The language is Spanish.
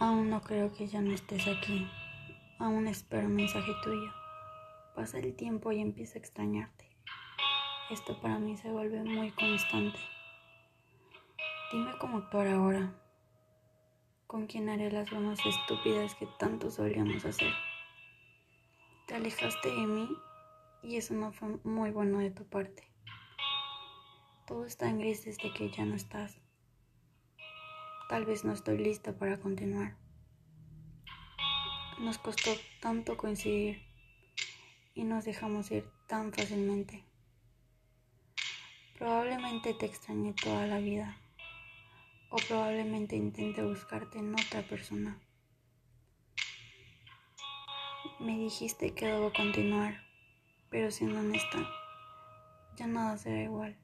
Aún no creo que ya no estés aquí. Aún espero un mensaje tuyo. Pasa el tiempo y empiezo a extrañarte. Esto para mí se vuelve muy constante. Dime cómo actuar ahora. ¿Con quién haré las bromas estúpidas que tanto solíamos hacer? Te alejaste de mí y eso no fue muy bueno de tu parte. Todo está en gris desde que ya no estás. Tal vez no estoy lista para continuar. Nos costó tanto coincidir y nos dejamos ir tan fácilmente. Probablemente te extrañé toda la vida o probablemente intente buscarte en otra persona. Me dijiste que debo continuar, pero siendo honesta, ya nada será igual.